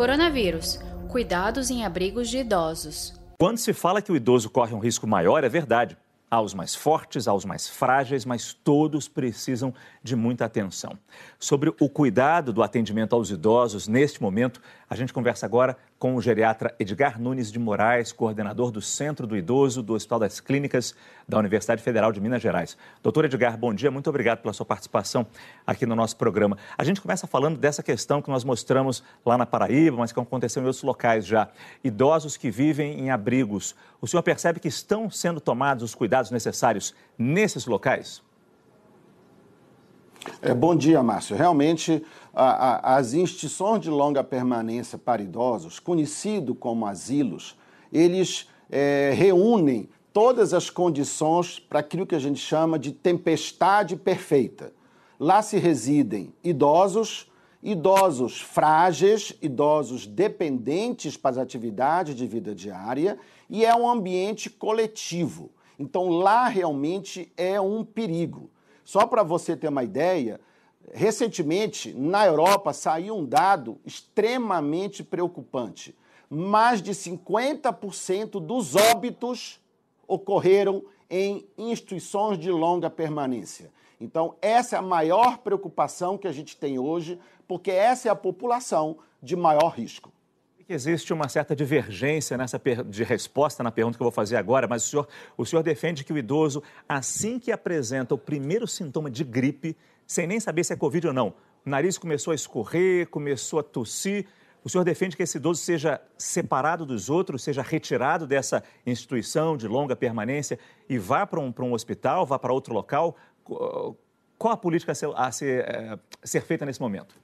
Coronavírus. Cuidados em abrigos de idosos. Quando se fala que o idoso corre um risco maior, é verdade. Há os mais fortes, há os mais frágeis, mas todos precisam de muita atenção. Sobre o cuidado do atendimento aos idosos neste momento, a gente conversa agora com o geriatra Edgar Nunes de Moraes, coordenador do Centro do Idoso do Hospital das Clínicas da Universidade Federal de Minas Gerais. Doutor Edgar, bom dia, muito obrigado pela sua participação aqui no nosso programa. A gente começa falando dessa questão que nós mostramos lá na Paraíba, mas que aconteceu em outros locais já. Idosos que vivem em abrigos. O senhor percebe que estão sendo tomados os cuidados necessários nesses locais? É, bom dia, Márcio. Realmente, a, a, as instituições de longa permanência para idosos, conhecido como asilos, eles é, reúnem todas as condições para aquilo que a gente chama de tempestade perfeita. Lá se residem idosos, idosos frágeis, idosos dependentes para as atividades de vida diária e é um ambiente coletivo. Então lá realmente é um perigo. Só para você ter uma ideia, recentemente na Europa saiu um dado extremamente preocupante. Mais de 50% dos óbitos ocorreram em instituições de longa permanência. Então, essa é a maior preocupação que a gente tem hoje, porque essa é a população de maior risco existe uma certa divergência nessa de resposta na pergunta que eu vou fazer agora, mas o senhor, o senhor defende que o idoso, assim que apresenta o primeiro sintoma de gripe, sem nem saber se é Covid ou não, o nariz começou a escorrer, começou a tossir, o senhor defende que esse idoso seja separado dos outros, seja retirado dessa instituição de longa permanência e vá para um, para um hospital, vá para outro local? Qual a política a ser, a ser, a ser feita nesse momento?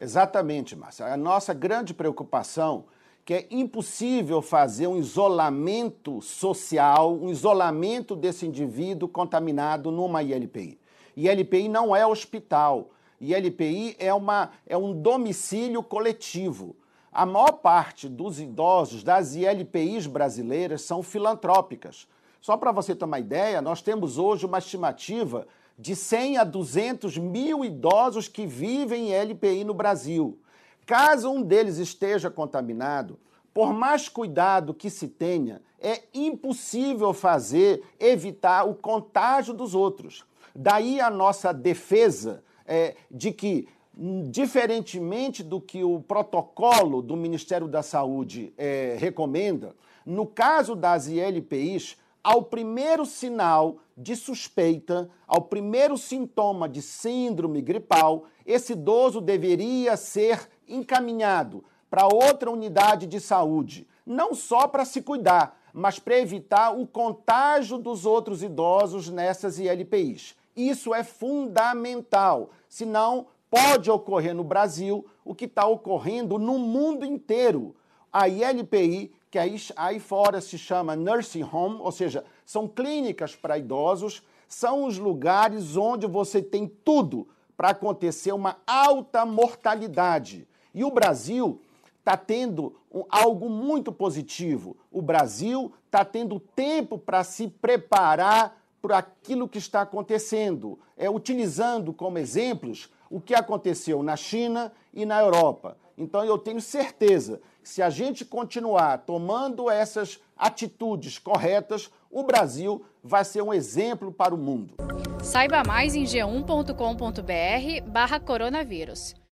Exatamente, Márcia. A nossa grande preocupação que é impossível fazer um isolamento social, um isolamento desse indivíduo contaminado numa ILPI. ILPI não é hospital. ILPI é, uma, é um domicílio coletivo. A maior parte dos idosos das ILPIs brasileiras são filantrópicas. Só para você ter uma ideia, nós temos hoje uma estimativa de 100 a 200 mil idosos que vivem em LPI no Brasil. Caso um deles esteja contaminado, por mais cuidado que se tenha, é impossível fazer evitar o contágio dos outros. Daí a nossa defesa é, de que, diferentemente do que o protocolo do Ministério da Saúde é, recomenda, no caso das ILPIs, ao primeiro sinal de suspeita, ao primeiro sintoma de síndrome gripal, esse idoso deveria ser encaminhado para outra unidade de saúde, não só para se cuidar, mas para evitar o contágio dos outros idosos nessas ILPIs. Isso é fundamental, senão pode ocorrer no Brasil o que está ocorrendo no mundo inteiro. A ILPI que aí, aí fora se chama nursing home, ou seja, são clínicas para idosos, são os lugares onde você tem tudo para acontecer uma alta mortalidade. E o Brasil está tendo algo muito positivo. O Brasil está tendo tempo para se preparar para aquilo que está acontecendo, é utilizando como exemplos o que aconteceu na China e na Europa. Então eu tenho certeza que se a gente continuar tomando essas atitudes corretas, o Brasil vai ser um exemplo para o mundo. Saiba mais em g1.com.br/barra coronavírus.